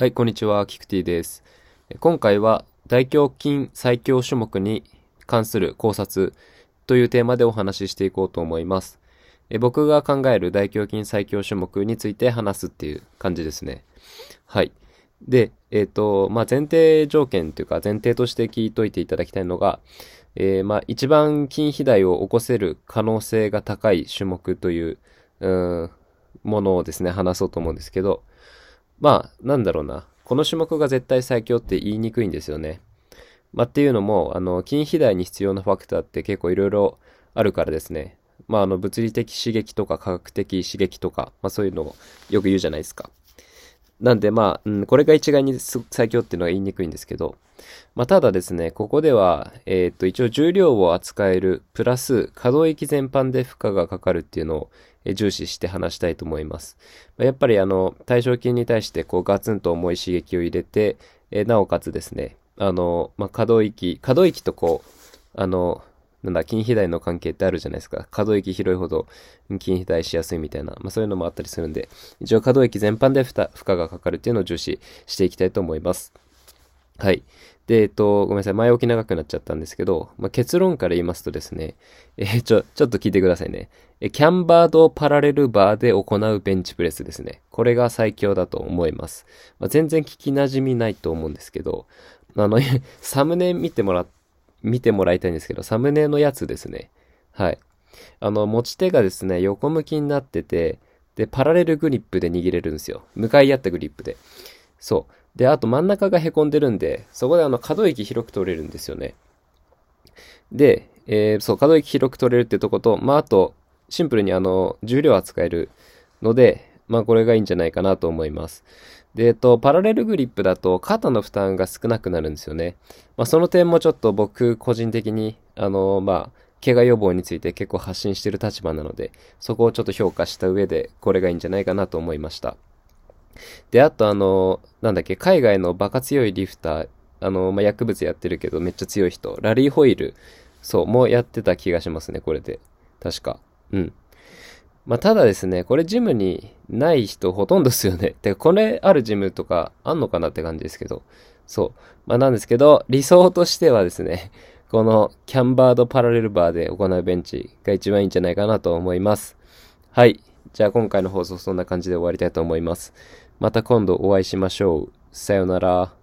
はい、こんにちは、キクティです。今回は大胸筋最強種目に関する考察というテーマでお話ししていこうと思います。え僕が考える大胸筋最強種目について話すっていう感じですね。はい。で、えっ、ー、と、まあ、前提条件というか前提として聞いといていただきたいのが、えー、まあ、一番筋肥大を起こせる可能性が高い種目という、うん、ものをですね、話そうと思うんですけど、まあ、なんだろうな。この種目が絶対最強って言いにくいんですよね。まあ、っていうのも、あの、筋肥大に必要なファクターって結構いろいろあるからですね。まあ、あの、物理的刺激とか科学的刺激とか、まあそういうのをよく言うじゃないですか。なんでまあ、うん、これが一概に最強っていうのは言いにくいんですけど、まあただですね、ここでは、えっ、と、一応重量を扱える、プラス可動域全般で負荷がかかるっていうのを重視して話したいと思います。やっぱりあの、対象筋に対してこうガツンと重い刺激を入れて、えなおかつですね、あの、まあ、可動域、可動域とこう、あの、なんだ、筋肥大の関係ってあるじゃないですか。可動域広いほど筋肥大しやすいみたいな、まあそういうのもあったりするんで、一応可動域全般で負荷がかかるっていうのを重視していきたいと思います。はい。で、えっと、ごめんなさい。前置き長くなっちゃったんですけど、まあ、結論から言いますとですね、えー、ちょ、ちょっと聞いてくださいね。え、キャンバードパラレルバーで行うベンチプレスですね。これが最強だと思います。まあ、全然聞き馴染みないと思うんですけど、あの、サムネ見てもらっ、見てもらいたいんですけど、サムネのやつですね。はい。あの、持ち手がですね、横向きになってて、で、パラレルグリップで握れるんですよ。向かい合ったグリップで。そう。で、あと真ん中が凹んでるんで、そこであの可動域広く取れるんですよね。で、えー、そう、可動域広く取れるってとこと、まあ、あと、シンプルにあの、重量扱えるので、まあ、これがいいんじゃないかなと思います。で、えっと、パラレルグリップだと肩の負担が少なくなるんですよね。まあ、その点もちょっと僕個人的に、あの、まあ、怪我予防について結構発信してる立場なので、そこをちょっと評価した上で、これがいいんじゃないかなと思いました。で、あとあの、なんだっけ、海外のバカ強いリフター、あの、まあ、薬物やってるけどめっちゃ強い人、ラリーホイール、そう、もうやってた気がしますね、これで。確か。うん。まあ、ただですね、これジムにない人ほとんどですよね。てか、これあるジムとかあんのかなって感じですけど。そう。まあ、なんですけど、理想としてはですね、このキャンバードパラレルバーで行うベンチが一番いいんじゃないかなと思います。はい。じゃあ今回の放送そんな感じで終わりたいと思います。また今度お会いしましょう。さよなら。